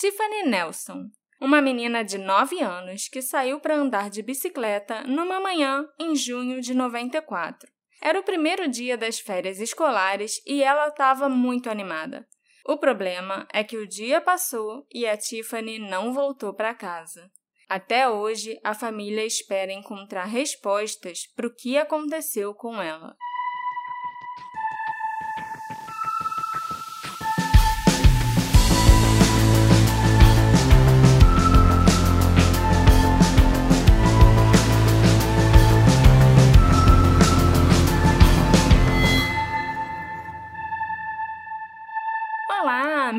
Tiffany Nelson, uma menina de 9 anos que saiu para andar de bicicleta numa manhã em junho de 94. Era o primeiro dia das férias escolares e ela estava muito animada. O problema é que o dia passou e a Tiffany não voltou para casa. Até hoje, a família espera encontrar respostas para o que aconteceu com ela.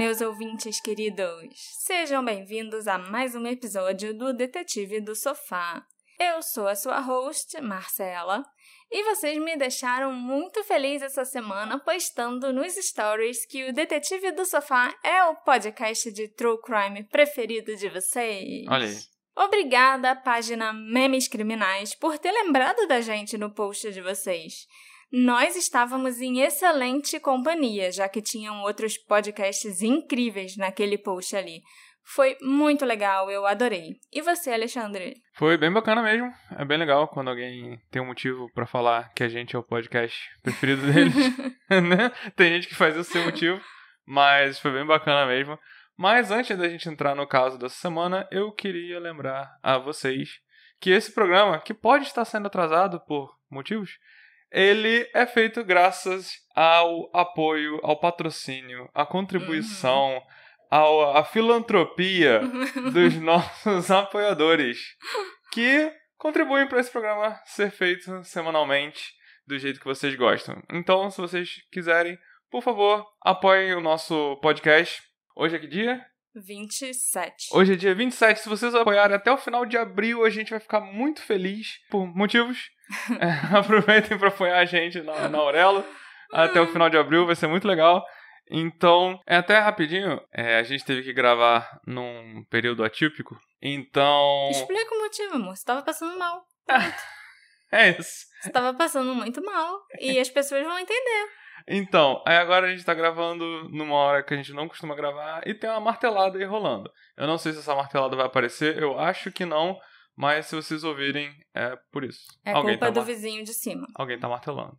Meus ouvintes queridos! Sejam bem-vindos a mais um episódio do Detetive do Sofá. Eu sou a sua host, Marcela, e vocês me deixaram muito feliz essa semana postando nos stories que o Detetive do Sofá é o podcast de true crime preferido de vocês. Olha aí. Obrigada, página Memes Criminais, por ter lembrado da gente no post de vocês. Nós estávamos em excelente companhia, já que tinham outros podcasts incríveis naquele post ali. Foi muito legal, eu adorei. E você, Alexandre? Foi bem bacana mesmo. É bem legal quando alguém tem um motivo para falar que a gente é o podcast preferido deles. né? Tem gente que faz o seu motivo, mas foi bem bacana mesmo. Mas antes da gente entrar no caso dessa semana, eu queria lembrar a vocês que esse programa, que pode estar sendo atrasado por motivos, ele é feito graças ao apoio, ao patrocínio, à contribuição, uhum. ao, à filantropia dos nossos apoiadores, que contribuem para esse programa ser feito semanalmente do jeito que vocês gostam. Então, se vocês quiserem, por favor, apoiem o nosso podcast. Hoje é que dia? 27. Hoje é dia 27. Se vocês apoiarem até o final de abril, a gente vai ficar muito feliz por motivos é, aproveitem para apoiar a gente na, na Aurelo até o final de abril, vai ser muito legal. Então, é até rapidinho, é, a gente teve que gravar num período atípico, então... Explica o motivo, amor. Você tava passando mal. é isso. Você tava passando muito mal e as pessoas vão entender. Então, aí agora a gente tá gravando numa hora que a gente não costuma gravar e tem uma martelada aí rolando. Eu não sei se essa martelada vai aparecer, eu acho que não, mas se vocês ouvirem, é por isso. É Alguém culpa tá do vizinho de cima. Alguém tá martelando.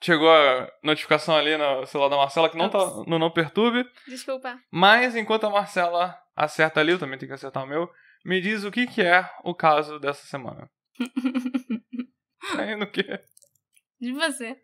Chegou a notificação ali no celular da Marcela que não tá no Não Perturbe. Desculpa. Mas enquanto a Marcela acerta ali, eu também tenho que acertar o meu, me diz o que, que é o caso dessa semana. Aí no quê? De você.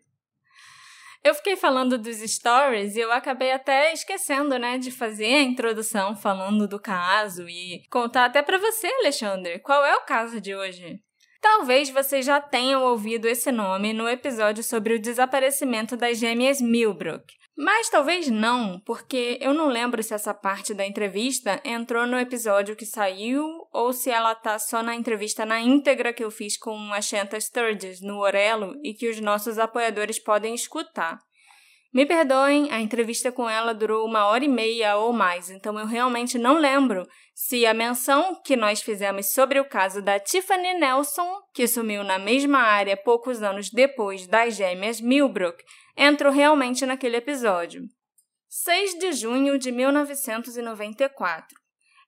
Eu fiquei falando dos stories e eu acabei até esquecendo, né, de fazer a introdução falando do caso e contar até para você, Alexandre, qual é o caso de hoje. Talvez vocês já tenham ouvido esse nome no episódio sobre o desaparecimento das gêmeas Milbrook. Mas talvez não, porque eu não lembro se essa parte da entrevista entrou no episódio que saiu ou se ela tá só na entrevista na íntegra que eu fiz com a Shanta Sturges no Orelo e que os nossos apoiadores podem escutar. Me perdoem, a entrevista com ela durou uma hora e meia ou mais, então eu realmente não lembro se a menção que nós fizemos sobre o caso da Tiffany Nelson, que sumiu na mesma área poucos anos depois das gêmeas Milbrook, entrou realmente naquele episódio. 6 de junho de 1994.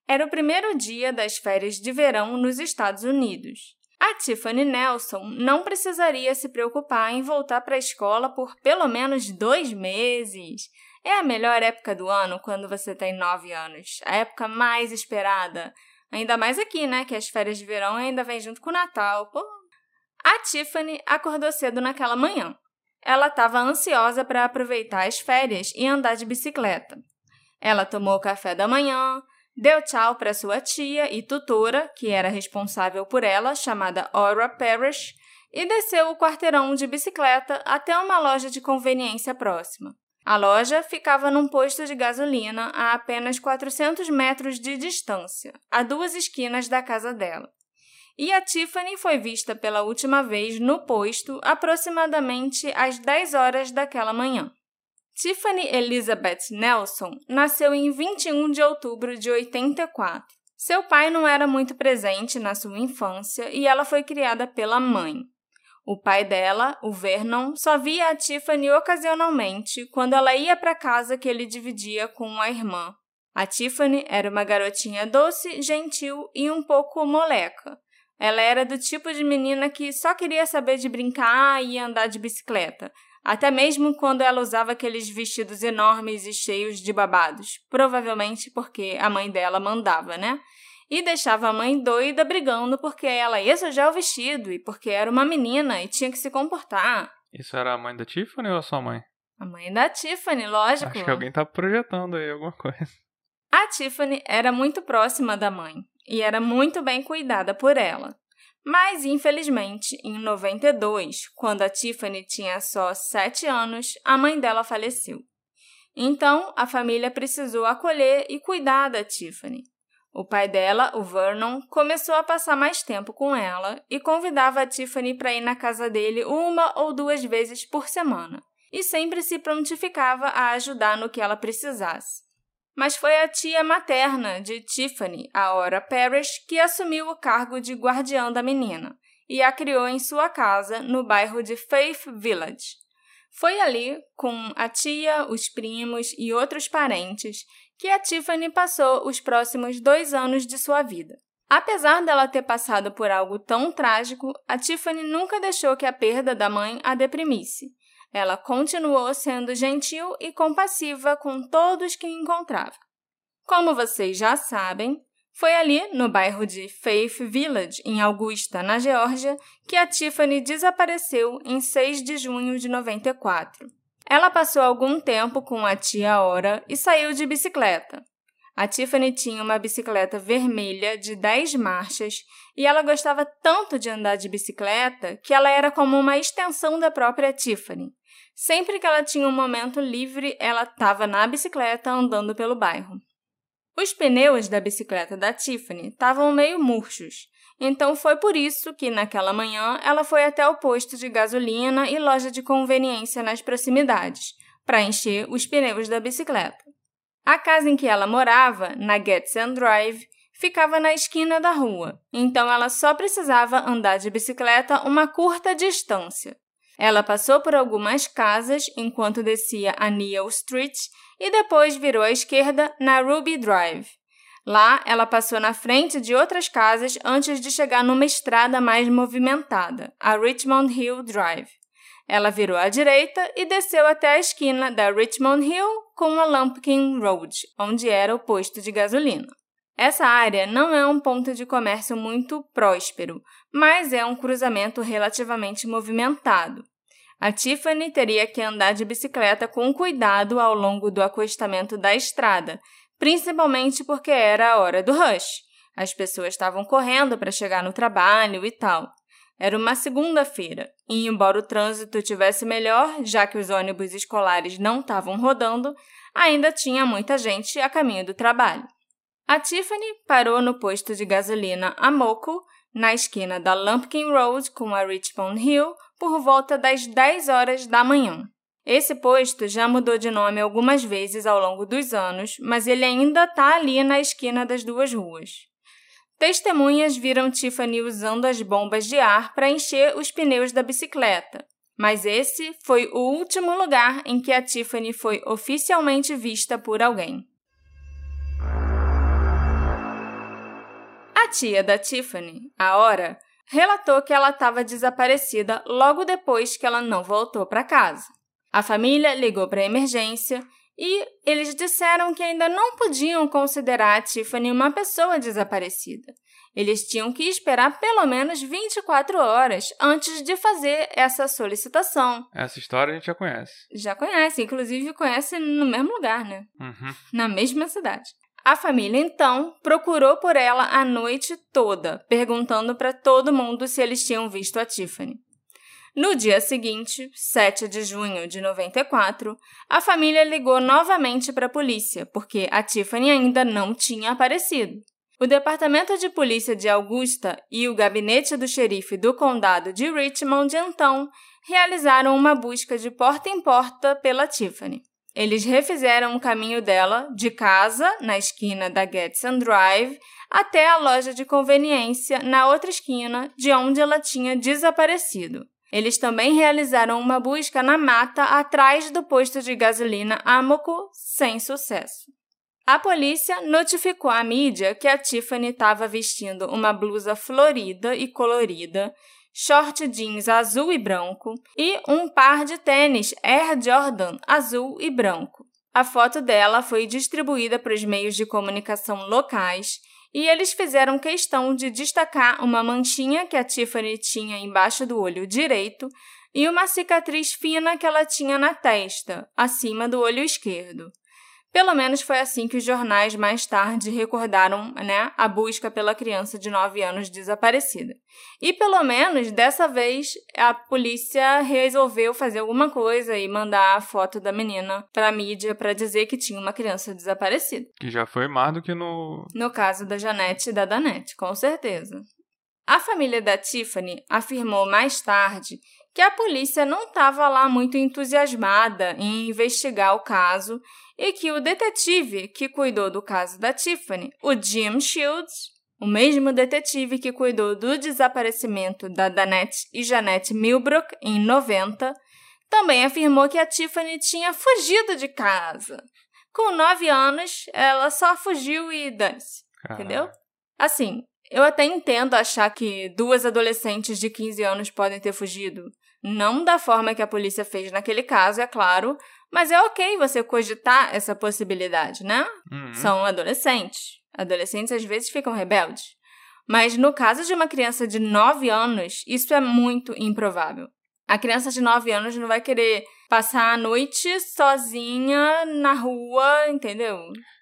Era o primeiro dia das férias de verão nos Estados Unidos. A Tiffany Nelson não precisaria se preocupar em voltar para a escola por pelo menos dois meses. É a melhor época do ano quando você tem nove anos, a época mais esperada. Ainda mais aqui, né? Que as férias de verão ainda vêm junto com o Natal. Pô. A Tiffany acordou cedo naquela manhã. Ela estava ansiosa para aproveitar as férias e andar de bicicleta. Ela tomou café da manhã, deu tchau para sua tia e tutora, que era responsável por ela, chamada Aura Parrish, e desceu o quarteirão de bicicleta até uma loja de conveniência próxima. A loja ficava num posto de gasolina a apenas 400 metros de distância, a duas esquinas da casa dela e a Tiffany foi vista pela última vez no posto aproximadamente às 10 horas daquela manhã. Tiffany Elizabeth Nelson nasceu em 21 de outubro de 84. Seu pai não era muito presente na sua infância e ela foi criada pela mãe. O pai dela, o Vernon, só via a Tiffany ocasionalmente quando ela ia para casa que ele dividia com a irmã, A Tiffany era uma garotinha doce, gentil e um pouco moleca. Ela era do tipo de menina que só queria saber de brincar e andar de bicicleta, até mesmo quando ela usava aqueles vestidos enormes e cheios de babados, provavelmente porque a mãe dela mandava, né? E deixava a mãe doida brigando porque ela ia sujar o vestido e porque era uma menina e tinha que se comportar. Isso era a mãe da Tiffany ou a sua mãe? A mãe da Tiffany, lógico. Acho que alguém tá projetando aí alguma coisa. A Tiffany era muito próxima da mãe e era muito bem cuidada por ela. Mas, infelizmente, em 92, quando a Tiffany tinha só 7 anos, a mãe dela faleceu. Então, a família precisou acolher e cuidar da Tiffany. O pai dela, o Vernon, começou a passar mais tempo com ela e convidava a Tiffany para ir na casa dele uma ou duas vezes por semana, e sempre se prontificava a ajudar no que ela precisasse mas foi a tia materna de Tiffany, a Ora Parrish, que assumiu o cargo de guardiã da menina e a criou em sua casa no bairro de Faith Village. Foi ali, com a tia, os primos e outros parentes, que a Tiffany passou os próximos dois anos de sua vida. Apesar dela ter passado por algo tão trágico, a Tiffany nunca deixou que a perda da mãe a deprimisse ela continuou sendo gentil e compassiva com todos que encontrava. Como vocês já sabem, foi ali, no bairro de Faith Village, em Augusta, na Geórgia, que a Tiffany desapareceu em 6 de junho de 94. Ela passou algum tempo com a tia Ora e saiu de bicicleta. A Tiffany tinha uma bicicleta vermelha de 10 marchas e ela gostava tanto de andar de bicicleta que ela era como uma extensão da própria Tiffany. Sempre que ela tinha um momento livre, ela estava na bicicleta andando pelo bairro. Os pneus da bicicleta da Tiffany estavam meio murchos, então foi por isso que, naquela manhã, ela foi até o posto de gasolina e loja de conveniência nas proximidades, para encher os pneus da bicicleta. A casa em que ela morava, na Getson Drive, ficava na esquina da rua, então ela só precisava andar de bicicleta uma curta distância. Ela passou por algumas casas enquanto descia a Neal Street e depois virou à esquerda na Ruby Drive. Lá, ela passou na frente de outras casas antes de chegar numa estrada mais movimentada, a Richmond Hill Drive. Ela virou à direita e desceu até a esquina da Richmond Hill com a Lumpkin Road, onde era o posto de gasolina. Essa área não é um ponto de comércio muito próspero, mas é um cruzamento relativamente movimentado. A Tiffany teria que andar de bicicleta com cuidado ao longo do acostamento da estrada, principalmente porque era a hora do rush. As pessoas estavam correndo para chegar no trabalho e tal. Era uma segunda-feira, e embora o trânsito tivesse melhor, já que os ônibus escolares não estavam rodando, ainda tinha muita gente a caminho do trabalho. A Tiffany parou no posto de gasolina Amoco, na esquina da Lumpkin Road com a Richmond Hill, por volta das 10 horas da manhã. Esse posto já mudou de nome algumas vezes ao longo dos anos, mas ele ainda está ali na esquina das duas ruas. Testemunhas viram Tiffany usando as bombas de ar para encher os pneus da bicicleta, mas esse foi o último lugar em que a Tiffany foi oficialmente vista por alguém. A tia da Tiffany, a Ora, relatou que ela estava desaparecida logo depois que ela não voltou para casa. A família ligou para a emergência e eles disseram que ainda não podiam considerar a Tiffany uma pessoa desaparecida. Eles tinham que esperar pelo menos 24 horas antes de fazer essa solicitação. Essa história a gente já conhece. Já conhece, inclusive conhece no mesmo lugar, né? Uhum. Na mesma cidade. A família então procurou por ela a noite toda, perguntando para todo mundo se eles tinham visto a Tiffany. No dia seguinte, 7 de junho de 94, a família ligou novamente para a polícia, porque a Tiffany ainda não tinha aparecido. O Departamento de Polícia de Augusta e o gabinete do xerife do condado de Richmond, então, realizaram uma busca de porta em porta pela Tiffany. Eles refizeram o caminho dela de casa, na esquina da Getson Drive, até a loja de conveniência na outra esquina, de onde ela tinha desaparecido. Eles também realizaram uma busca na mata atrás do posto de gasolina Amoco, sem sucesso. A polícia notificou à mídia que a Tiffany estava vestindo uma blusa florida e colorida, short jeans azul e branco e um par de tênis Air Jordan azul e branco. A foto dela foi distribuída para os meios de comunicação locais e eles fizeram questão de destacar uma manchinha que a Tiffany tinha embaixo do olho direito e uma cicatriz fina que ela tinha na testa, acima do olho esquerdo. Pelo menos foi assim que os jornais mais tarde recordaram né, a busca pela criança de 9 anos desaparecida. E pelo menos dessa vez a polícia resolveu fazer alguma coisa e mandar a foto da menina para a mídia para dizer que tinha uma criança desaparecida. Que já foi mais do que no. No caso da Janete e da Danette, com certeza. A família da Tiffany afirmou mais tarde que a polícia não estava lá muito entusiasmada em investigar o caso e que o detetive que cuidou do caso da Tiffany, o Jim Shields, o mesmo detetive que cuidou do desaparecimento da Danette e Janette Milbrook em 90, também afirmou que a Tiffany tinha fugido de casa. Com nove anos, ela só fugiu e dane-se. Entendeu? Assim, eu até entendo achar que duas adolescentes de 15 anos podem ter fugido. Não da forma que a polícia fez naquele caso, é claro, mas é ok você cogitar essa possibilidade, né? Uhum. São adolescentes. Adolescentes às vezes ficam rebeldes. Mas no caso de uma criança de 9 anos, isso é muito improvável. A criança de 9 anos não vai querer passar a noite sozinha na rua, entendeu?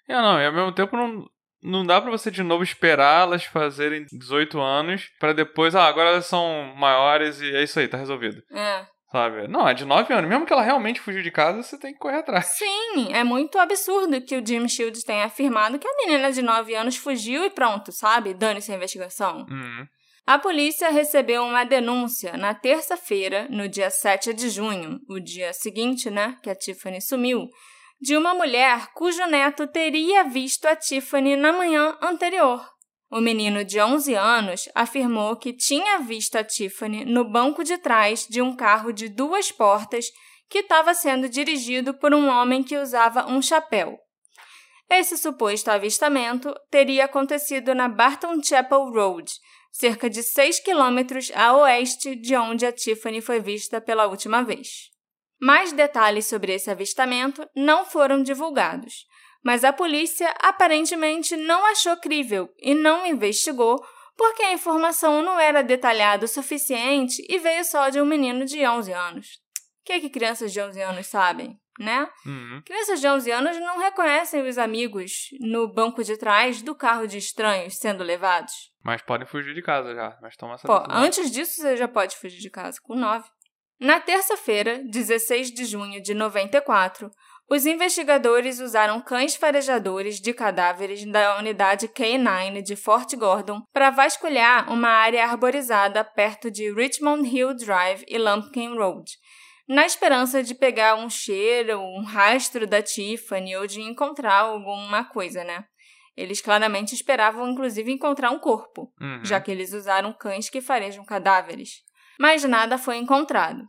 É, não, e ao mesmo tempo não, não dá pra você de novo esperar elas fazerem 18 anos pra depois, ah, agora elas são maiores e é isso aí, tá resolvido. É. Sabe? Não, é de 9 anos. Mesmo que ela realmente fugiu de casa, você tem que correr atrás. Sim, é muito absurdo que o Jim Shields tenha afirmado que a menina de 9 anos fugiu e pronto, sabe? Dane-se a investigação. Uhum. A polícia recebeu uma denúncia na terça-feira, no dia 7 de junho, o dia seguinte, né, que a Tiffany sumiu, de uma mulher cujo neto teria visto a Tiffany na manhã anterior. O menino de 11 anos afirmou que tinha visto a Tiffany no banco de trás de um carro de duas portas que estava sendo dirigido por um homem que usava um chapéu. Esse suposto avistamento teria acontecido na Barton Chapel Road, cerca de 6 quilômetros a oeste de onde a Tiffany foi vista pela última vez. Mais detalhes sobre esse avistamento não foram divulgados, mas a polícia aparentemente não achou crível e não investigou porque a informação não era detalhada o suficiente e veio só de um menino de 11 anos. O que, é que crianças de 11 anos sabem, né? Uhum. Crianças de 11 anos não reconhecem os amigos no banco de trás do carro de estranhos sendo levados. Mas podem fugir de casa já. Mas toma essa Pô, decisão. antes disso você já pode fugir de casa, com 9. Na terça-feira, 16 de junho de 94, os investigadores usaram cães farejadores de cadáveres da unidade K9 de Fort Gordon para vasculhar uma área arborizada perto de Richmond Hill Drive e Lumpkin Road, na esperança de pegar um cheiro, um rastro da Tiffany ou de encontrar alguma coisa, né? Eles claramente esperavam, inclusive, encontrar um corpo, Uhum. já que eles usaram cães que farejam cadáveres. Mas nada foi encontrado.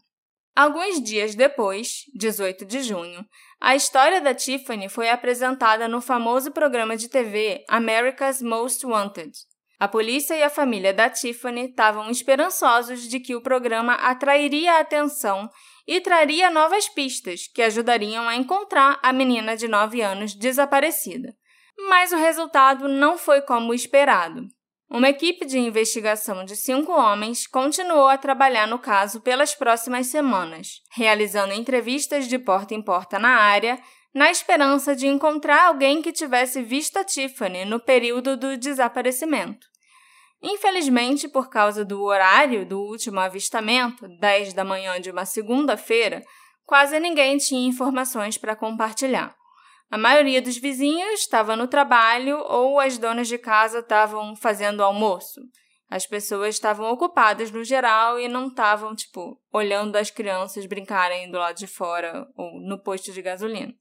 Alguns dias depois, 18 de junho, a história da Tiffany foi apresentada no famoso programa de TV America's Most Wanted. A polícia e a família da Tiffany estavam esperançosos de que o programa atrairia a atenção e traria novas pistas que ajudariam a encontrar a menina de 9 anos desaparecida. Mas o resultado não foi como esperado. Uma equipe de investigação de cinco homens continuou a trabalhar no caso pelas próximas semanas, realizando entrevistas de porta em porta na área, na esperança de encontrar alguém que tivesse visto a Tiffany no período do desaparecimento. Infelizmente, por causa do horário do último avistamento, 10 da manhã de uma segunda-feira, quase ninguém tinha informações para compartilhar. A maioria dos vizinhos estava no trabalho ou as donas de casa estavam fazendo almoço. As pessoas estavam ocupadas no geral e não estavam, tipo, olhando as crianças brincarem do lado de fora ou no posto de gasolina.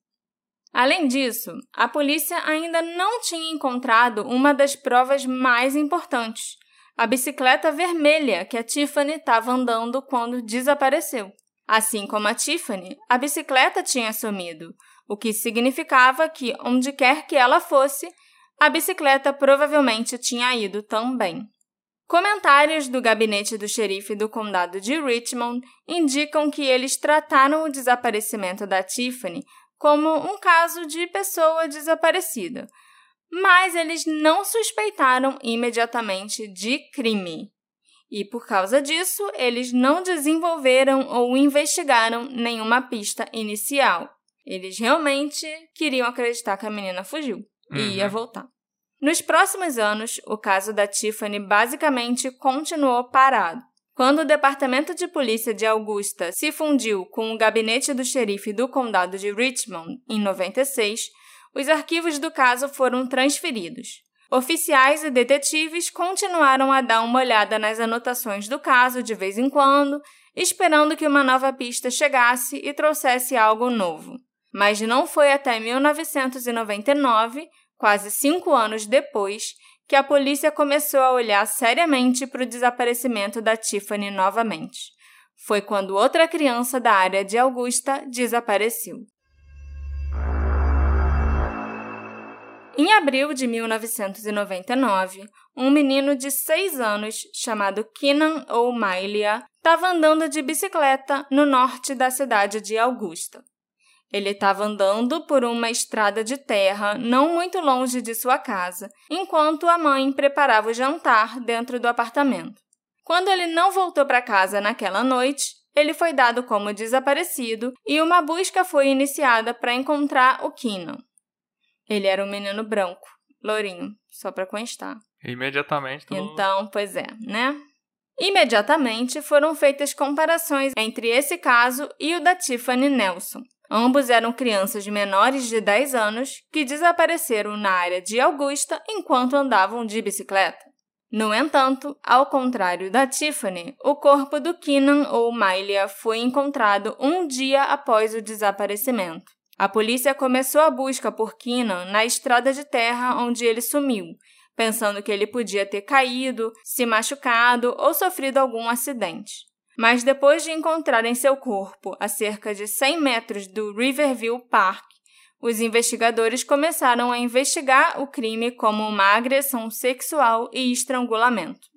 Além disso, a polícia ainda não tinha encontrado uma das provas mais importantes, a bicicleta vermelha que a Tiffany estava andando quando desapareceu. Assim como a Tiffany, a bicicleta tinha sumido, o que significava que, onde quer que ela fosse, a bicicleta provavelmente tinha ido também. Comentários do gabinete do xerife do condado de Richmond indicam que eles trataram o desaparecimento da Tiffany como um caso de pessoa desaparecida, mas eles não suspeitaram imediatamente de crime. E por causa disso, eles não desenvolveram ou investigaram nenhuma pista inicial. Eles realmente queriam acreditar que a menina fugiu e uhum. ia voltar. Nos próximos anos, o caso da Tiffany basicamente continuou parado. Quando o Departamento de Polícia de Augusta se fundiu com o gabinete do xerife do condado de Richmond em 96, os arquivos do caso foram transferidos. Oficiais e detetives continuaram a dar uma olhada nas anotações do caso de vez em quando, esperando que uma nova pista chegasse e trouxesse algo novo. Mas não foi até 1999 quase cinco anos depois, que a polícia começou a olhar seriamente para o desaparecimento da Tiffany novamente. Foi quando outra criança da área de Augusta desapareceu. Em abril de 1999, um menino de seis anos, chamado Kenan O'Malley, estava andando de bicicleta no norte da cidade de Augusta. Ele estava andando por uma estrada de terra não muito longe de sua casa, enquanto a mãe preparava o jantar dentro do apartamento. Quando ele não voltou para casa naquela noite, ele foi dado como desaparecido e uma busca foi iniciada para encontrar o Keenan. Ele era um menino branco, lourinho, só para constar. Imediatamente. Todo... Então, pois é, né? Imediatamente foram feitas comparações entre esse caso e o da Tiffany Nelson, Ambos eram crianças menores de 10 anos que desapareceram na área de Augusta enquanto andavam de bicicleta. No entanto, ao contrário da Tiffany, o corpo do Keenan ou Mylia foi encontrado um dia após o desaparecimento. A polícia começou a busca por Keenan na estrada de terra onde ele sumiu, pensando que ele podia ter caído, se machucado ou sofrido algum acidente. Mas depois de encontrarem seu corpo a cerca de 100 metros do Riverview Park, os investigadores começaram a investigar o crime como uma agressão sexual e estrangulamento.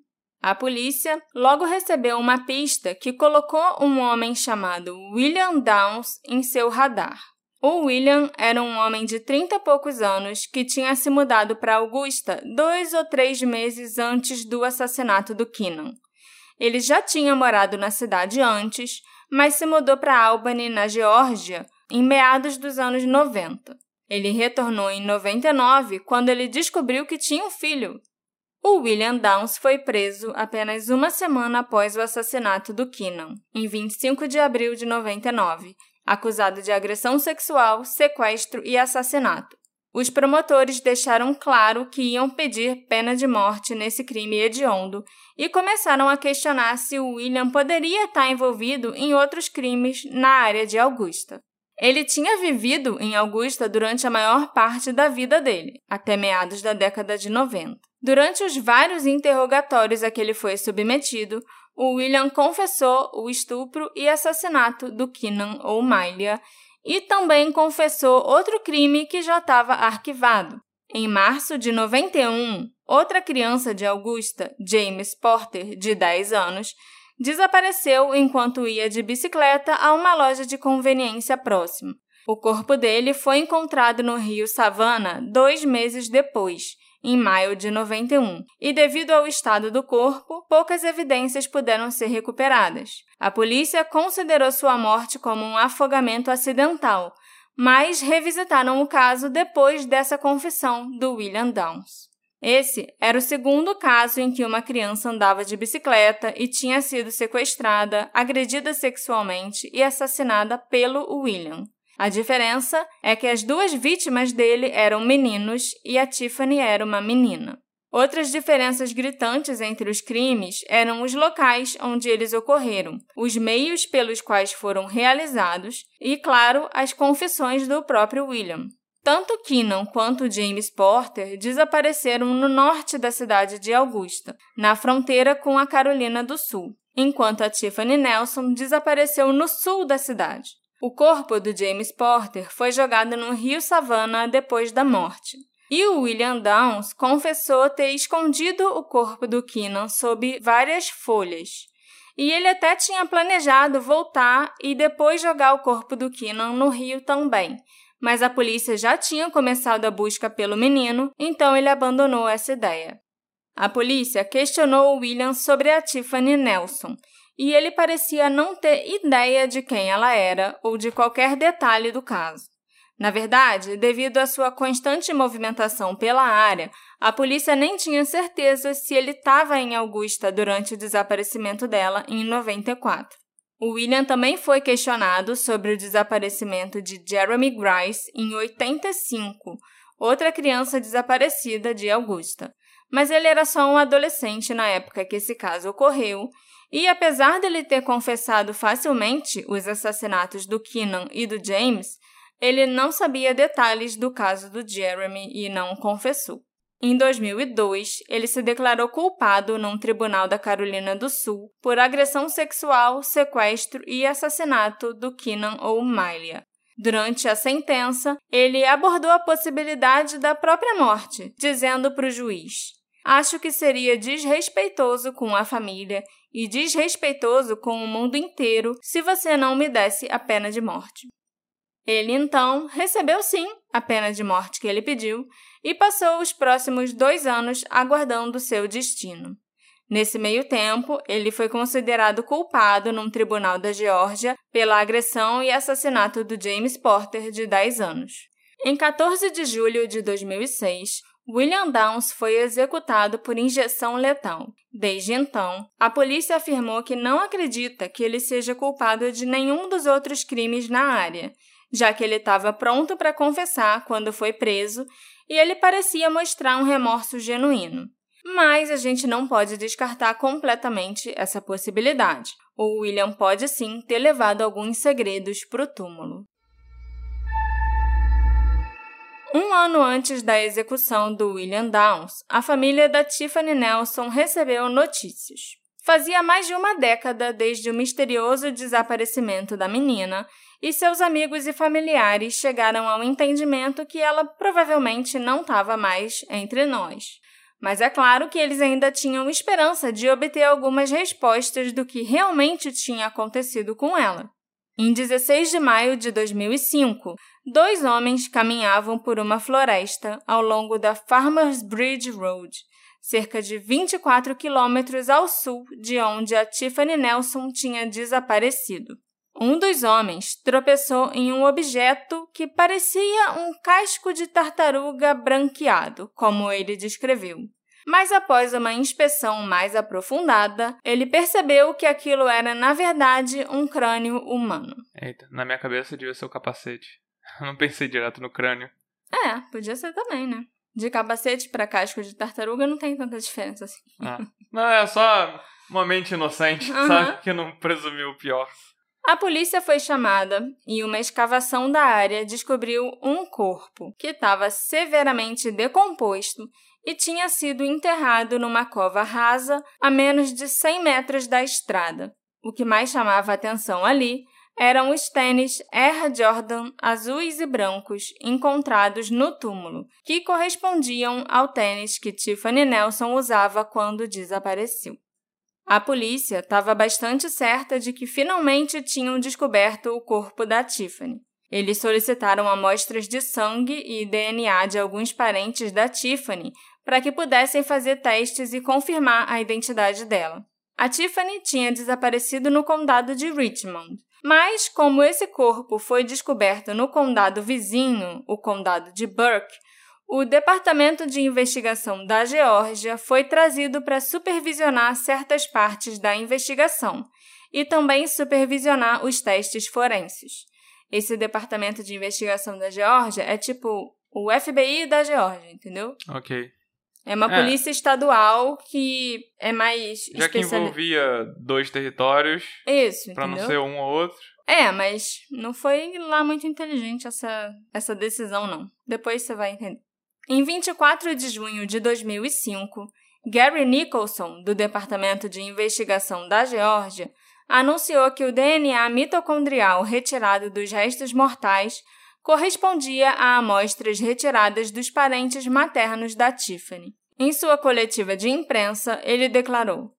A polícia logo recebeu uma pista que colocou um homem chamado William Downs em seu radar. O William era um homem de 30 e poucos anos que tinha se mudado para Augusta dois ou três meses antes do assassinato do Keenan. Ele já tinha morado na cidade antes, mas se mudou para Albany, na Geórgia, em meados dos anos 90. Ele retornou em 99 quando ele descobriu que tinha um filho. O William Downs foi preso apenas uma semana após o assassinato do Keenan, em 25 de abril de 99, acusado de agressão sexual, sequestro e assassinato. Os promotores deixaram claro que iam pedir pena de morte nesse crime hediondo e começaram a questionar se o William poderia estar envolvido em outros crimes na área de Augusta. Ele tinha vivido em Augusta durante a maior parte da vida dele, até meados da década de 90. Durante os vários interrogatórios a que ele foi submetido, o William confessou o estupro e assassinato do Keenan O'Malley e também confessou outro crime que já estava arquivado. Em março de 91, outra criança de Augusta, James Porter, de 10 anos, desapareceu enquanto ia de bicicleta a uma loja de conveniência próxima. O corpo dele foi encontrado no rio Savannah dois meses depois, em maio de 91, e devido ao estado do corpo, poucas evidências puderam ser recuperadas. A polícia considerou sua morte como um afogamento acidental, mas revisitaram o caso depois dessa confissão do William Downs. Esse era o segundo caso em que uma criança andava de bicicleta e tinha sido sequestrada, agredida sexualmente e assassinada pelo William. A diferença é que as duas vítimas dele eram meninos e a Tiffany era uma menina. Outras diferenças gritantes entre os crimes eram os locais onde eles ocorreram, os meios pelos quais foram realizados e, claro, as confissões do próprio William. Tanto Keenan quanto James Porter desapareceram no norte da cidade de Augusta, na fronteira com a Carolina do Sul, enquanto a Tiffany Nelson desapareceu no sul da cidade. O corpo do James Porter foi jogado no rio Savannah depois da morte. E o William Downs confessou ter escondido o corpo do Keenan sob várias folhas. E ele até tinha planejado voltar e depois jogar o corpo do Keenan no rio também. Mas a polícia já tinha começado a busca pelo menino, então ele abandonou essa ideia. A polícia questionou o William sobre a Tiffany Nelson, e ele parecia não ter ideia de quem ela era ou de qualquer detalhe do caso. Na verdade, devido à sua constante movimentação pela área, a polícia nem tinha certeza se ele estava em Augusta durante o desaparecimento dela em 94. O William também foi questionado sobre o desaparecimento de Jeremy Grice em 85, outra criança desaparecida de Augusta. Mas ele era só um adolescente na época que esse caso ocorreu, e apesar dele ter confessado facilmente os assassinatos do Keenan e do James, ele não sabia detalhes do caso do Jeremy e não confessou. Em 2002, ele se declarou culpado num tribunal da Carolina do Sul por agressão sexual, sequestro e assassinato do Keenan O'Malley. Durante a sentença, ele abordou a possibilidade da própria morte, dizendo para o juiz: Acho que seria desrespeitoso com a família e desrespeitoso com o mundo inteiro se você não me desse a pena de morte. Ele então recebeu sim a pena de morte que ele pediu e passou os próximos dois anos aguardando seu destino. Nesse meio tempo, ele foi considerado culpado num tribunal da Geórgia pela agressão e assassinato do James Porter, de 10 anos. Em 14 de julho de 2006, William Downs foi executado por injeção letal. Desde então, a polícia afirmou que não acredita que ele seja culpado de nenhum dos outros crimes na área já que ele estava pronto para confessar quando foi preso e ele parecia mostrar um remorso genuíno. Mas a gente não pode descartar completamente essa possibilidade. O William pode sim ter levado alguns segredos para o túmulo. Um ano antes da execução do William Downs, a família da Tiffany Nelson recebeu notícias. Fazia mais de uma década desde o misterioso desaparecimento da menina e seus amigos e familiares chegaram ao entendimento que ela provavelmente não estava mais entre nós. Mas é claro que eles ainda tinham esperança de obter algumas respostas do que realmente tinha acontecido com ela. Em 16 de maio de 2005, dois homens caminhavam por uma floresta ao longo da Farmers Bridge Road, cerca de 24 quilômetros ao sul de onde a Tiffany Nelson tinha desaparecido. Um dos homens tropeçou em um objeto que parecia um casco de tartaruga branqueado, como ele descreveu. Mas após uma inspeção mais aprofundada, ele percebeu que aquilo era, na verdade, um crânio humano. Eita, na minha cabeça devia ser o capacete. Não pensei direto no crânio. É, podia ser também, né? De capacete para casco de tartaruga não tem tanta diferença assim. Ah. Não, é só uma mente inocente, uhum. sabe? Que não presumiu o pior. A polícia foi chamada e uma escavação da área descobriu um corpo que estava severamente decomposto e tinha sido enterrado numa cova rasa a menos de 100 metros da estrada. O que mais chamava atenção ali eram os tênis Air Jordan azuis e brancos encontrados no túmulo, que correspondiam ao tênis que Tiffany Nelson usava quando desapareceu. A polícia estava bastante certa de que finalmente tinham descoberto o corpo da Tiffany. Eles solicitaram amostras de sangue e DNA de alguns parentes da Tiffany para que pudessem fazer testes e confirmar a identidade dela. A Tiffany tinha desaparecido no condado de Richmond, mas como esse corpo foi descoberto no condado vizinho, o condado de Burke, o Departamento de Investigação da Geórgia foi trazido para supervisionar certas partes da investigação e também supervisionar os testes forenses. Esse Departamento de Investigação da Geórgia é tipo o FBI da Geórgia, entendeu? Ok. É uma é. polícia estadual que é mais. Já que envolvia dois territórios. Isso. Pra não ser um ou outro. É, mas não foi lá muito inteligente essa, essa decisão, não. Depois você vai entender. Em 24 de junho de 2005, Gary Nicholson, do Departamento de Investigação da Geórgia, anunciou que o DNA mitocondrial retirado dos restos mortais correspondia a amostras retiradas dos parentes maternos da Tiffany. Em sua coletiva de imprensa, ele declarou: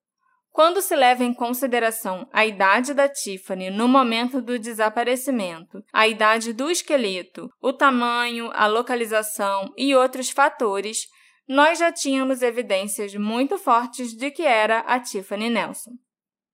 quando se leva em consideração a idade da Tiffany no momento do desaparecimento, a idade do esqueleto, o tamanho, a localização e outros fatores, nós já tínhamos evidências muito fortes de que era a Tiffany Nelson.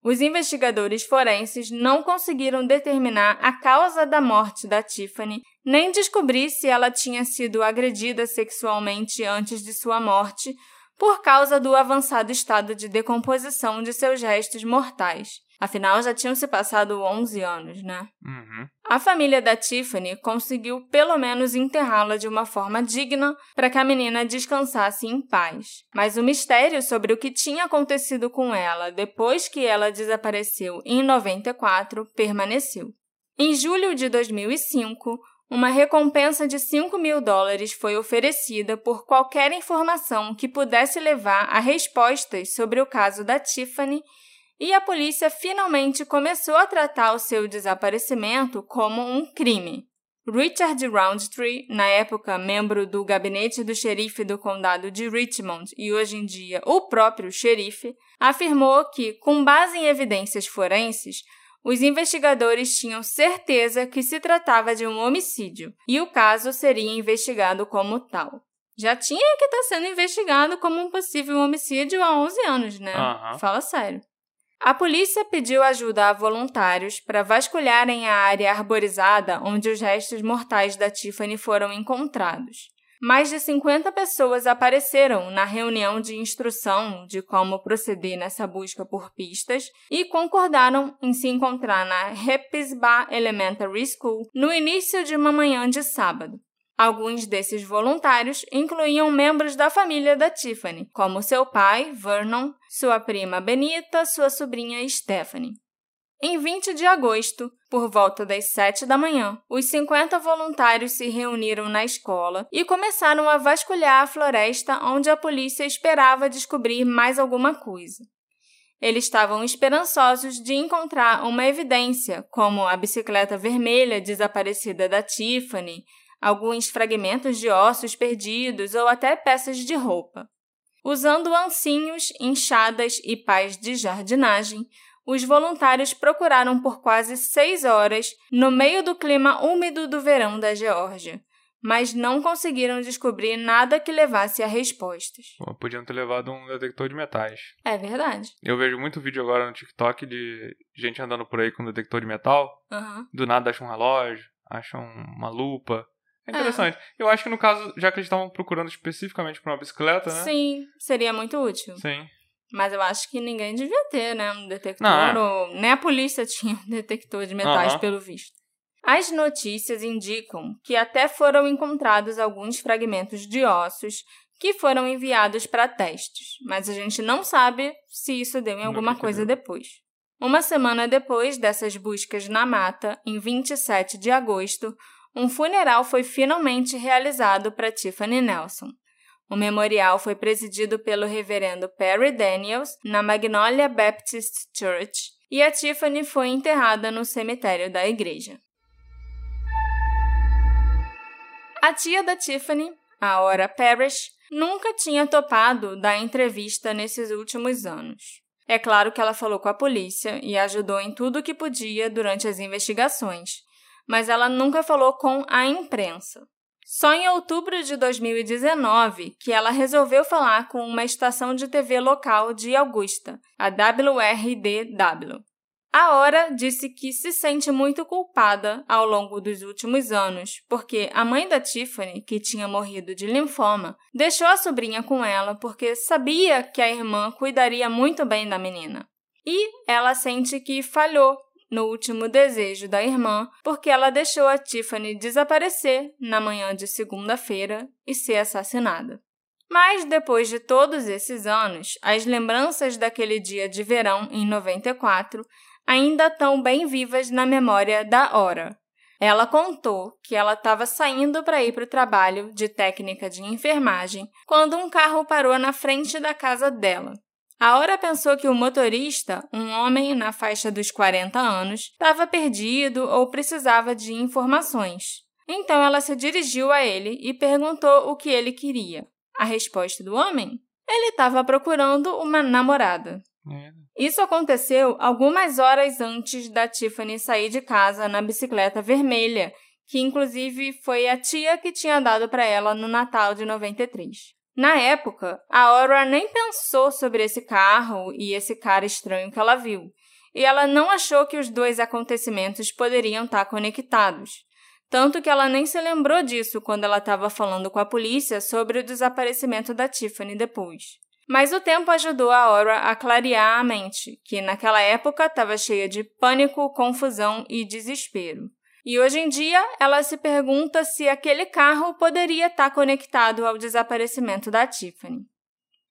Os investigadores forenses não conseguiram determinar a causa da morte da Tiffany, nem descobrir se ela tinha sido agredida sexualmente antes de sua morte por causa do avançado estado de decomposição de seus restos mortais. Afinal, já tinham se passado 11 anos, né? Uhum. A família da Tiffany conseguiu pelo menos enterrá-la de uma forma digna para que a menina descansasse em paz. Mas o mistério sobre o que tinha acontecido com ela depois que ela desapareceu em 94 permaneceu. Em julho de 2005, uma recompensa de 5 mil dólares foi oferecida por qualquer informação que pudesse levar a respostas sobre o caso da Tiffany, e a polícia finalmente começou a tratar o seu desaparecimento como um crime. Richard Roundtree, na época membro do gabinete do xerife do condado de Richmond e hoje em dia o próprio xerife, afirmou que, com base em evidências forenses, os investigadores tinham certeza que se tratava de um homicídio e o caso seria investigado como tal. Já tinha que estar tá sendo investigado como um possível homicídio há 11 anos, né? Uhum. Fala sério. A polícia pediu ajuda a voluntários para vasculharem a área arborizada onde os restos mortais da Tiffany foram encontrados. Mais de 50 pessoas apareceram na reunião de instrução de como proceder nessa busca por pistas e concordaram em se encontrar na Repisba Elementary School no início de uma manhã de sábado. Alguns desses voluntários incluíam membros da família da Tiffany, como seu pai, Vernon, sua prima Benita, sua sobrinha Stephanie. Em 20 de agosto, por volta das 7 da manhã, os 50 voluntários se reuniram na escola e começaram a vasculhar a floresta onde a polícia esperava descobrir mais alguma coisa. Eles estavam esperançosos de encontrar uma evidência, como a bicicleta vermelha desaparecida da Tiffany, alguns fragmentos de ossos perdidos ou até peças de roupa. Usando ancinhos, enxadas e pás de jardinagem, os voluntários procuraram por quase seis horas no meio do clima úmido do verão da Geórgia, mas não conseguiram descobrir nada que levasse a respostas. Pô, podiam ter levado um detector de metais. É verdade. Eu vejo muito vídeo agora no TikTok de gente andando por aí com detector de metal. Uhum. Do nada acham um relógio, acham uma lupa. É interessante. É. Eu acho que no caso, já que eles estavam procurando especificamente por uma bicicleta, né? Sim, seria muito útil. Sim. Mas eu acho que ninguém devia ter, né? Um detector. Não, é. ou... Nem a polícia tinha um detector de metais, uhum. pelo visto. As notícias indicam que até foram encontrados alguns fragmentos de ossos que foram enviados para testes, mas a gente não sabe se isso deu em alguma coisa depois. Uma semana depois dessas buscas na mata, em 27 de agosto, um funeral foi finalmente realizado para Tiffany Nelson. O memorial foi presidido pelo reverendo Perry Daniels na Magnolia Baptist Church e a Tiffany foi enterrada no cemitério da igreja. A tia da Tiffany, a Ora Parrish, nunca tinha topado dar entrevista nesses últimos anos. É claro que ela falou com a polícia e ajudou em tudo o que podia durante as investigações, mas ela nunca falou com a imprensa. Só em outubro de 2019 que ela resolveu falar com uma estação de TV local de Augusta, a WRDW. A Hora disse que se sente muito culpada ao longo dos últimos anos, porque a mãe da Tiffany, que tinha morrido de linfoma, deixou a sobrinha com ela porque sabia que a irmã cuidaria muito bem da menina. E ela sente que falhou no último desejo da irmã, porque ela deixou a Tiffany desaparecer na manhã de segunda-feira e ser assassinada. Mas depois de todos esses anos, as lembranças daquele dia de verão em 94 ainda estão bem vivas na memória da Hora. Ela contou que ela estava saindo para ir para o trabalho de técnica de enfermagem quando um carro parou na frente da casa dela. A Ora pensou que o motorista, um homem na faixa dos 40 anos, estava perdido ou precisava de informações. Então ela se dirigiu a ele e perguntou o que ele queria. A resposta do homem? Ele estava procurando uma namorada. É. Isso aconteceu algumas horas antes da Tiffany sair de casa na bicicleta vermelha, que inclusive foi a tia que tinha dado para ela no Natal de 93. Na época, a Aura nem pensou sobre esse carro e esse cara estranho que ela viu, e ela não achou que os dois acontecimentos poderiam estar conectados. Tanto que ela nem se lembrou disso quando ela estava falando com a polícia sobre o desaparecimento da Tiffany depois. Mas o tempo ajudou a Aura a clarear a mente, que naquela época estava cheia de pânico, confusão e desespero. E hoje em dia, ela se pergunta se aquele carro poderia estar conectado ao desaparecimento da Tiffany.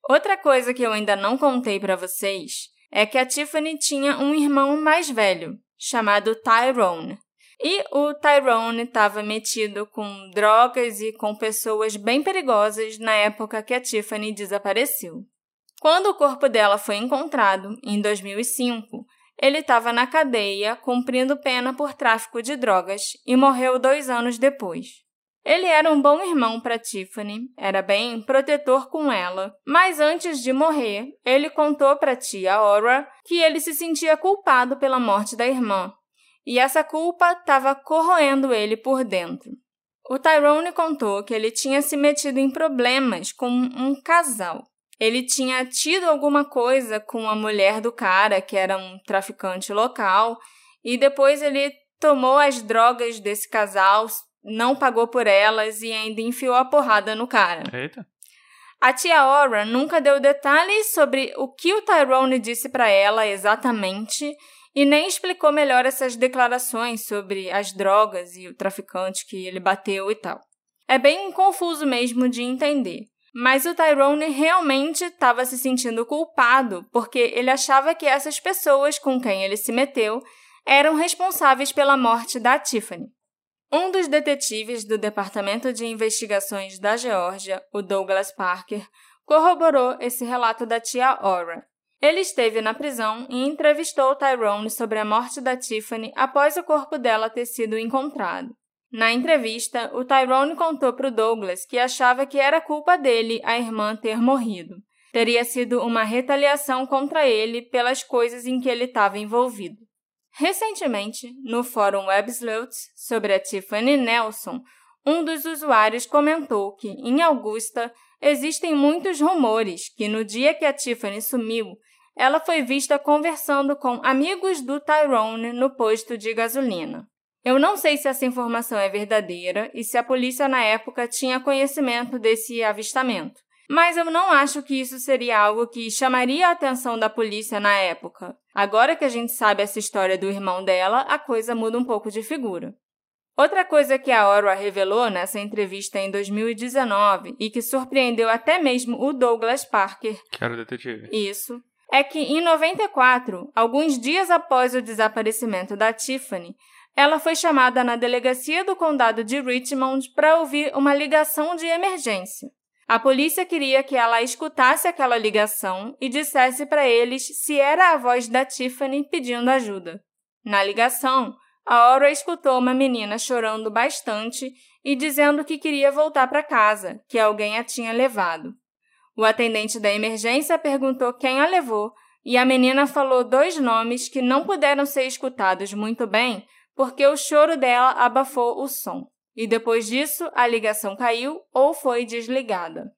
Outra coisa que eu ainda não contei para vocês é que a Tiffany tinha um irmão mais velho, chamado Tyrone. E o Tyrone estava metido com drogas e com pessoas bem perigosas na época que a Tiffany desapareceu. Quando o corpo dela foi encontrado, em 2005, ele estava na cadeia cumprindo pena por tráfico de drogas e morreu dois anos depois. Ele era um bom irmão para Tiffany, era bem protetor com ela, mas antes de morrer, ele contou para tia Aura que ele se sentia culpado pela morte da irmã, e essa culpa estava corroendo ele por dentro. O Tyrone contou que ele tinha se metido em problemas com um casal ele tinha tido alguma coisa com a mulher do cara, que era um traficante local, e depois ele tomou as drogas desse casal, não pagou por elas e ainda enfiou a porrada no cara. Eita. A tia Aura nunca deu detalhes sobre o que o Tyrone disse para ela exatamente e nem explicou melhor essas declarações sobre as drogas e o traficante que ele bateu e tal. É bem confuso mesmo de entender. Mas o Tyrone realmente estava se sentindo culpado porque ele achava que essas pessoas com quem ele se meteu eram responsáveis pela morte da Tiffany. Um dos detetives do Departamento de Investigações da Geórgia, o Douglas Parker, corroborou esse relato da tia Aura. Ele esteve na prisão e entrevistou Tyrone sobre a morte da Tiffany após o corpo dela ter sido encontrado. Na entrevista, o Tyrone contou para o Douglas que achava que era culpa dele a irmã ter morrido. Teria sido uma retaliação contra ele pelas coisas em que ele estava envolvido. Recentemente, no fórum WebSleuths sobre a Tiffany Nelson, um dos usuários comentou que, em Augusta, existem muitos rumores que no dia que a Tiffany sumiu, ela foi vista conversando com amigos do Tyrone no posto de gasolina. Eu não sei se essa informação é verdadeira e se a polícia na época tinha conhecimento desse avistamento, mas eu não acho que isso seria algo que chamaria a atenção da polícia na época. Agora que a gente sabe essa história do irmão dela, a coisa muda um pouco de figura. Outra coisa que a Orwa revelou nessa entrevista em 2019 e que surpreendeu até mesmo o Douglas Parker. Que era o detetive. Isso. É que em 94, alguns dias após o desaparecimento da Tiffany, ela foi chamada na delegacia do condado de Richmond para ouvir uma ligação de emergência. A polícia queria que ela escutasse aquela ligação e dissesse para eles se era a voz da Tiffany pedindo ajuda. Na ligação, a Aura escutou uma menina chorando bastante e dizendo que queria voltar para casa, que alguém a tinha levado. O atendente da emergência perguntou quem a levou e a menina falou dois nomes que não puderam ser escutados muito bem porque o choro dela abafou o som. E depois disso, a ligação caiu ou foi desligada.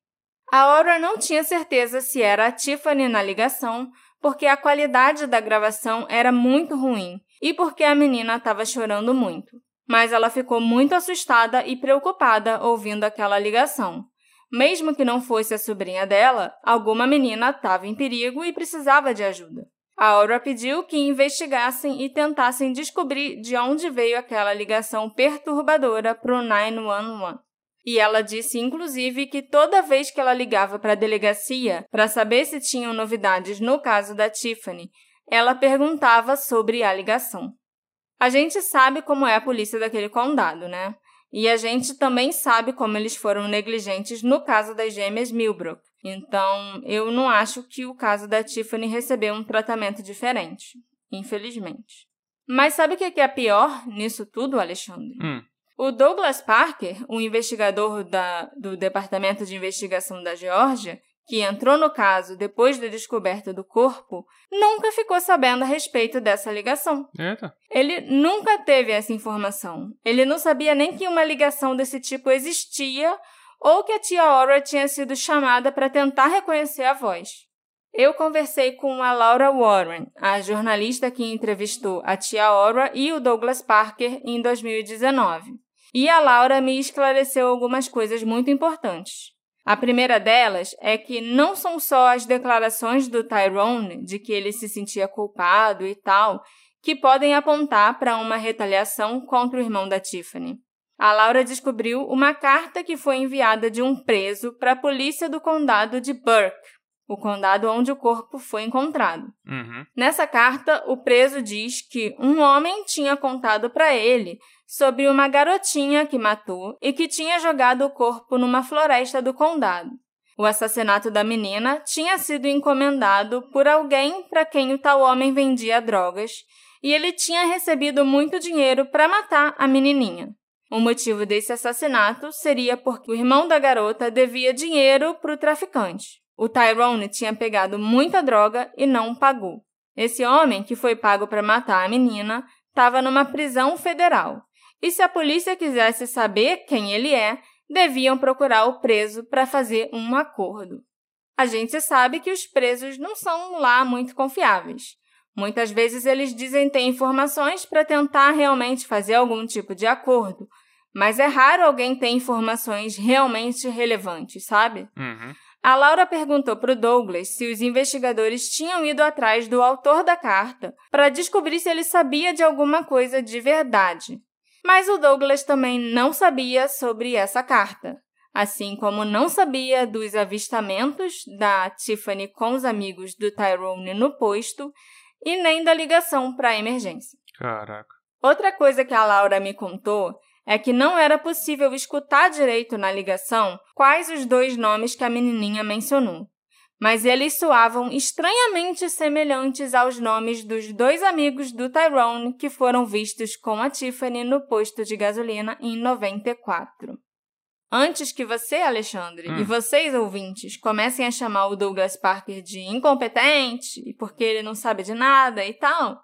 A Aura não tinha certeza se era a Tiffany na ligação, porque a qualidade da gravação era muito ruim e porque a menina estava chorando muito. Mas ela ficou muito assustada e preocupada ouvindo aquela ligação. Mesmo que não fosse a sobrinha dela, alguma menina estava em perigo e precisava de ajuda. A Aura pediu que investigassem e tentassem descobrir de onde veio aquela ligação perturbadora para o 911. E ela disse, inclusive, que toda vez que ela ligava para a delegacia para saber se tinham novidades no caso da Tiffany, ela perguntava sobre a ligação. A gente sabe como é a polícia daquele condado, né? E a gente também sabe como eles foram negligentes no caso das gêmeas Milbrook. Então, eu não acho que o caso da Tiffany recebeu um tratamento diferente, infelizmente. Mas sabe o que é pior nisso tudo, Alexandre? Hum. O Douglas Parker, o investigador da, do Departamento de Investigação da Geórgia, que entrou no caso depois da descoberta do corpo, nunca ficou sabendo a respeito dessa ligação. Eita. Ele nunca teve essa informação. Ele não sabia nem que uma ligação desse tipo existia ou que a tia Aura tinha sido chamada para tentar reconhecer a voz. Eu conversei com a Laura Warren, a jornalista que entrevistou a tia Aura e o Douglas Parker em 2019. E a Laura me esclareceu algumas coisas muito importantes. A primeira delas é que não são só as declarações do Tyrone de que ele se sentia culpado e tal que podem apontar para uma retaliação contra o irmão da Tiffany. A Laura descobriu uma carta que foi enviada de um preso para a polícia do condado de Burke, o condado onde o corpo foi encontrado. Uhum. Nessa carta, o preso diz que um homem tinha contado para ele sobre uma garotinha que matou e que tinha jogado o corpo numa floresta do condado. O assassinato da menina tinha sido encomendado por alguém para quem o tal homem vendia drogas e ele tinha recebido muito dinheiro para matar a menininha. O motivo desse assassinato seria porque o irmão da garota devia dinheiro para o traficante. O Tyrone tinha pegado muita droga e não pagou. Esse homem, que foi pago para matar a menina, estava numa prisão federal e se a polícia quisesse saber quem ele é, deviam procurar o preso para fazer um acordo. A gente sabe que os presos não são lá muito confiáveis. Muitas vezes eles dizem ter informações para tentar realmente fazer algum tipo de acordo, mas é raro alguém ter informações realmente relevantes, sabe? Uhum. A Laura perguntou para o Douglas se os investigadores tinham ido atrás do autor da carta para descobrir se ele sabia de alguma coisa de verdade. Mas o Douglas também não sabia sobre essa carta, assim como não sabia dos avistamentos da Tiffany com os amigos do Tyrone no posto e nem da ligação para a emergência. Caraca. Outra coisa que a Laura me contou é que não era possível escutar direito na ligação quais os dois nomes que a menininha mencionou mas eles soavam estranhamente semelhantes aos nomes dos dois amigos do Tyrone que foram vistos com a Tiffany no posto de gasolina em 94. Antes que você, Alexandre, Hum. e vocês, ouvintes, comecem a chamar o Douglas Parker de incompetente, porque ele não sabe de nada e tal,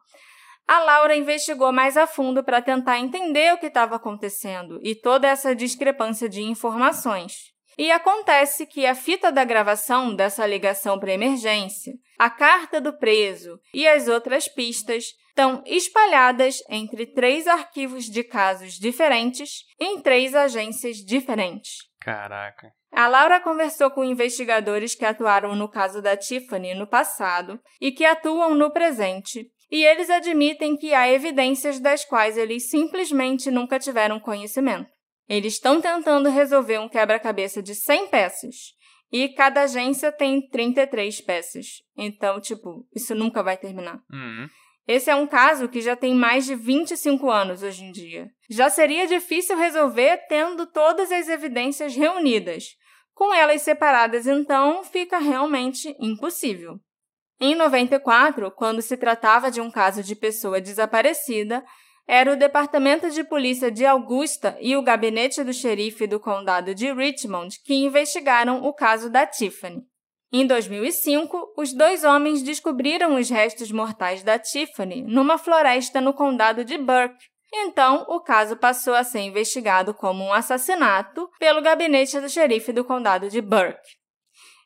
a Laura investigou mais a fundo para tentar entender o que estava acontecendo e toda essa discrepância de informações. E acontece que a fita da gravação dessa ligação para emergência, a carta do preso e as outras pistas estão espalhadas entre três arquivos de casos diferentes em três agências diferentes. Caraca. A Laura conversou com investigadores que atuaram no caso da Tiffany no passado e que atuam no presente, e eles admitem que há evidências das quais eles simplesmente nunca tiveram conhecimento. Eles estão tentando resolver um quebra-cabeça de 100 peças e cada agência tem 33 peças. Então, tipo, isso nunca vai terminar. Uhum. Esse é um caso que já tem mais de 25 anos hoje em dia. Já seria difícil resolver tendo todas as evidências reunidas. Com elas separadas, então, fica realmente impossível. Em 94, quando se tratava de um caso de pessoa desaparecida, era o Departamento de Polícia de Augusta e o gabinete do xerife do condado de Richmond que investigaram o caso da Tiffany. Em 2005, os dois homens descobriram os restos mortais da Tiffany numa floresta no condado de Burke. Então, o caso passou a ser investigado como um assassinato pelo gabinete do xerife do condado de Burke.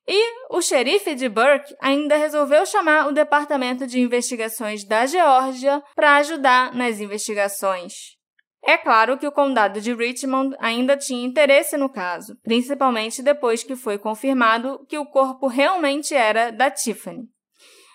E o xerife de Burke ainda resolveu chamar o Departamento de Investigações da Geórgia para ajudar nas investigações. É claro que o condado de Richmond ainda tinha interesse no caso, principalmente depois que foi confirmado que o corpo realmente era da Tiffany.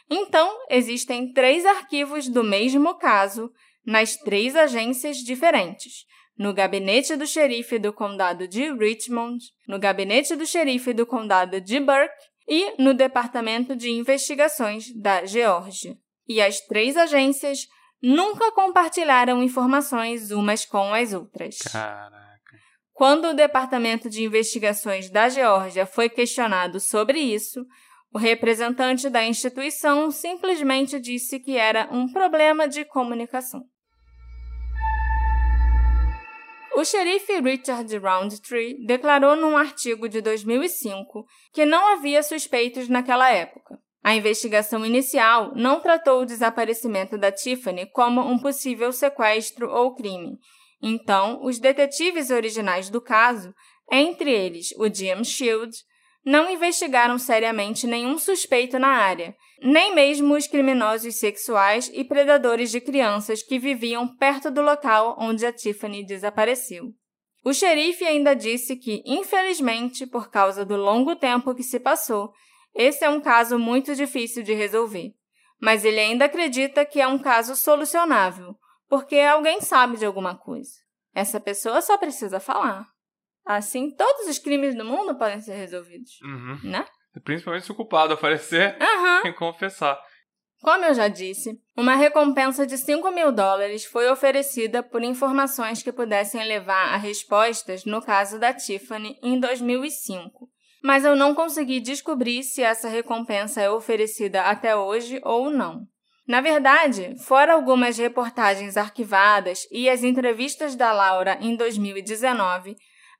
Então, existem três arquivos do mesmo caso nas três agências diferentes, no gabinete do xerife do condado de Richmond, no gabinete do xerife do condado de Burke e no departamento de investigações da Geórgia. E as três agências nunca compartilharam informações umas com as outras. Caraca. Quando o Departamento de Investigações da Geórgia foi questionado sobre isso, o representante da instituição simplesmente disse que era um problema de comunicação. O xerife Richard Roundtree declarou num artigo de 2005 que não havia suspeitos naquela época. A investigação inicial não tratou o desaparecimento da Tiffany como um possível sequestro ou crime. Então, os detetives originais do caso, entre eles o Jim Shield, não investigaram seriamente nenhum suspeito na área, nem mesmo os criminosos sexuais e predadores de crianças que viviam perto do local onde a Tiffany desapareceu. O xerife ainda disse que, infelizmente, por causa do longo tempo que se passou, esse é um caso muito difícil de resolver, mas ele ainda acredita que é um caso solucionável, porque alguém sabe de alguma coisa. Essa pessoa só precisa falar. Assim, todos os crimes do mundo podem ser resolvidos, Uhum. né? Principalmente se o culpado aparecer Aham. e confessar. Como eu já disse, uma recompensa de 5 mil dólares foi oferecida por informações que pudessem levar a respostas no caso da Tiffany em 2005 mas eu não consegui descobrir se essa recompensa é oferecida até hoje ou não. Na verdade, fora algumas reportagens arquivadas e as entrevistas da Laura em 2019,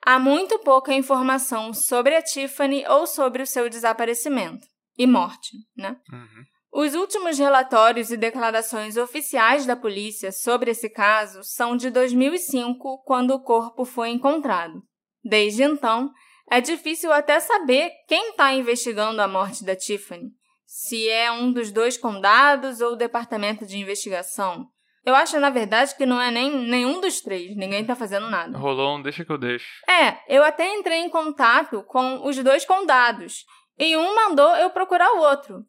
há muito pouca informação sobre a Tiffany ou sobre o seu desaparecimento e morte, né? Uhum. Os últimos relatórios e declarações oficiais da polícia sobre esse caso são de 2005, quando o corpo foi encontrado. Desde então, é difícil até saber quem está investigando a morte da Tiffany. Se é um dos dois condados ou o departamento de investigação. Eu acho, na verdade, que não é nem nenhum dos três. Ninguém está fazendo nada. Rolou um deixa que eu deixo. É, eu até entrei em contato com os dois condados. E um mandou eu procurar o outro.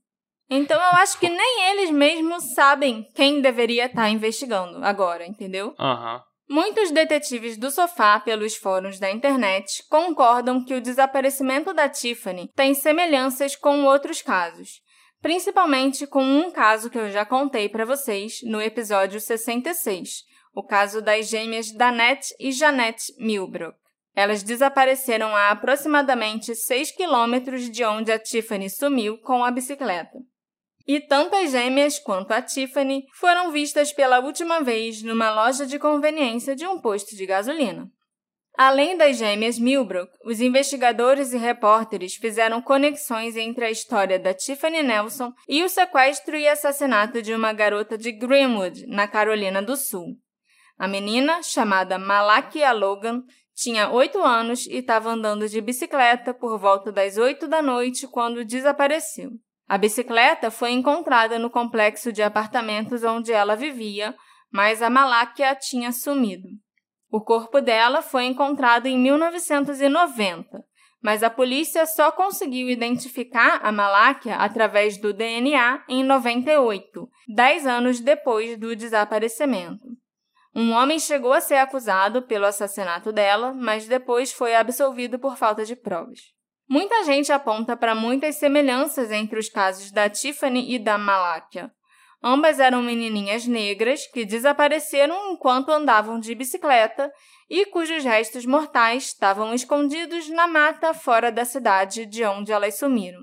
Então eu acho que nem eles mesmos sabem quem deveria estar investigando agora, entendeu? Aham. Muitos detetives do sofá pelos fóruns da internet concordam que o desaparecimento da Tiffany tem semelhanças com outros casos, principalmente com um caso que eu já contei para vocês no episódio 66, o caso das gêmeas Danette e Janette Milbrook. Elas desapareceram a aproximadamente 6 quilômetros de onde a Tiffany sumiu com a bicicleta. E tanto as gêmeas quanto a Tiffany foram vistas pela última vez numa loja de conveniência de um posto de gasolina. Além das gêmeas Milbrook, os investigadores e repórteres fizeram conexões entre a história da Tiffany Nelson e o sequestro e assassinato de uma garota de Greenwood, na Carolina do Sul. A menina, chamada Malakia Logan, tinha oito anos e estava andando de bicicleta por volta das oito da noite quando desapareceu. A bicicleta foi encontrada no complexo de apartamentos onde ela vivia, mas a Malakia tinha sumido. O corpo dela foi encontrado em 1990, mas a polícia só conseguiu identificar a Malakia através do DNA em 98, dez anos depois do desaparecimento. Um homem chegou a ser acusado pelo assassinato dela, mas depois foi absolvido por falta de provas. Muita gente aponta para muitas semelhanças entre os casos da Tiffany e da Malakia. Ambas eram menininhas negras que desapareceram enquanto andavam de bicicleta e cujos restos mortais estavam escondidos na mata fora da cidade de onde elas sumiram.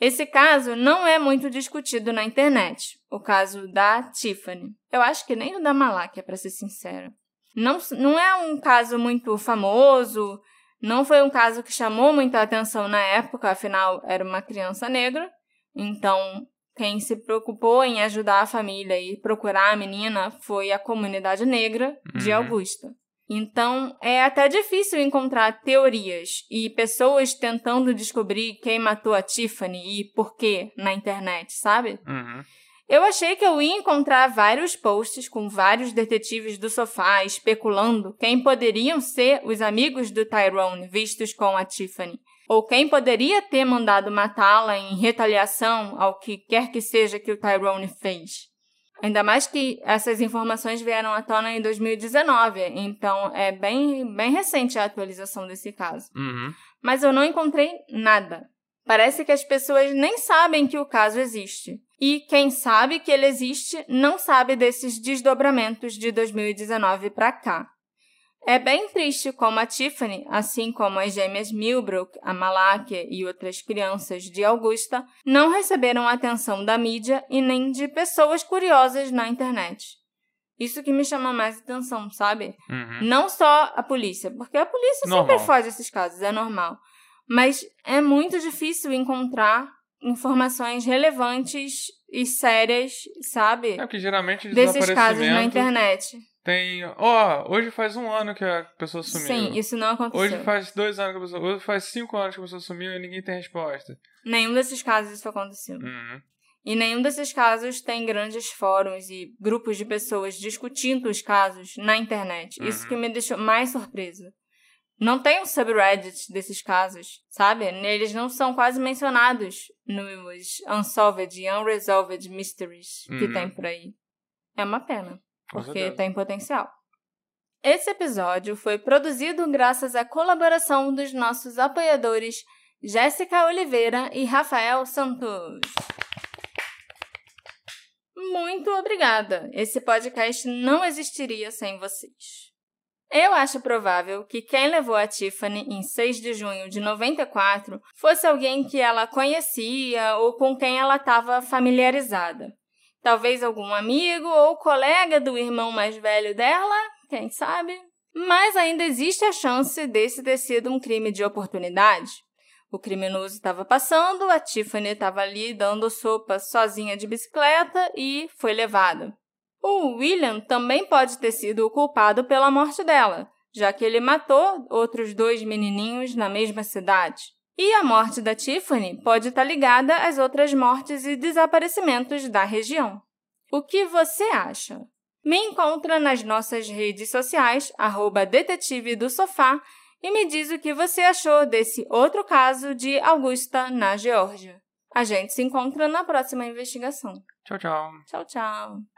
Esse caso não é muito discutido na internet, o caso da Tiffany. Eu acho que nem o da Malakia, para ser sincera. Não, não é um caso muito famoso, não foi um caso que chamou muita atenção na época, afinal era uma criança negra. Então, quem se preocupou em ajudar a família e procurar a menina foi a comunidade negra de Uhum. Augusta. Então, é até difícil encontrar teorias e pessoas tentando descobrir quem matou a Tiffany e por quê na internet, sabe? Uhum. Eu achei que eu ia encontrar vários posts com vários detetives do sofá especulando quem poderiam ser os amigos do Tyrone vistos com a Tiffany, ou quem poderia ter mandado matá-la em retaliação ao que quer que seja que o Tyrone fez. Ainda mais que essas informações vieram à tona em 2019, então é bem, bem recente a atualização desse caso. Uhum. Mas eu não encontrei nada. Parece que as pessoas nem sabem que o caso existe. E quem sabe que ele existe não sabe desses desdobramentos de 2019 para cá. É bem triste como a Tiffany, assim como as gêmeas Milbrook, a Malakia e outras crianças de Augusta, não receberam atenção da mídia e nem de pessoas curiosas na internet. Isso que me chama mais atenção, sabe? Uhum. Não só a polícia, porque a polícia Normal. sempre faz esses casos, é normal. Mas é muito difícil encontrar informações relevantes e sérias, sabe? É porque geralmente Desses casos na internet. Tem. Ó, hoje faz um ano que a pessoa sumiu. Sim, isso não aconteceu. Hoje faz dois anos que a pessoa. Hoje faz cinco anos que a pessoa sumiu e ninguém tem resposta. Nenhum desses casos isso aconteceu. Uhum. E nenhum desses casos tem grandes fóruns e grupos de pessoas discutindo os casos na internet. Isso Uhum. que me deixou mais surpresa. Não tem um subreddit desses casos, sabe? Eles não são quase mencionados nos Unsolved e Unresolved Mysteries que Uhum. tem por aí. É uma pena, porque tem potencial. Esse episódio foi produzido graças à colaboração dos nossos apoiadores Jéssica Oliveira e Rafael Santos. Muito obrigada! Esse podcast não existiria sem vocês. Eu acho provável que quem levou a Tiffany em 6 de junho de 94 fosse alguém que ela conhecia ou com quem ela estava familiarizada. Talvez algum amigo ou colega do irmão mais velho dela, quem sabe? Mas ainda existe a chance desse ter sido um crime de oportunidade. O criminoso estava passando, a Tiffany estava ali dando sopa sozinha de bicicleta e foi levada. O William também pode ter sido o culpado pela morte dela, já que ele matou outros dois menininhos na mesma cidade. E a morte da Tiffany pode estar ligada às outras mortes e desaparecimentos da região. O que você acha? Me encontra nas nossas redes sociais, arroba detetive do sofá, e me diz o que você achou desse outro caso de Augusta, na Geórgia. A gente se encontra na próxima investigação. Tchau, tchau. Tchau, tchau.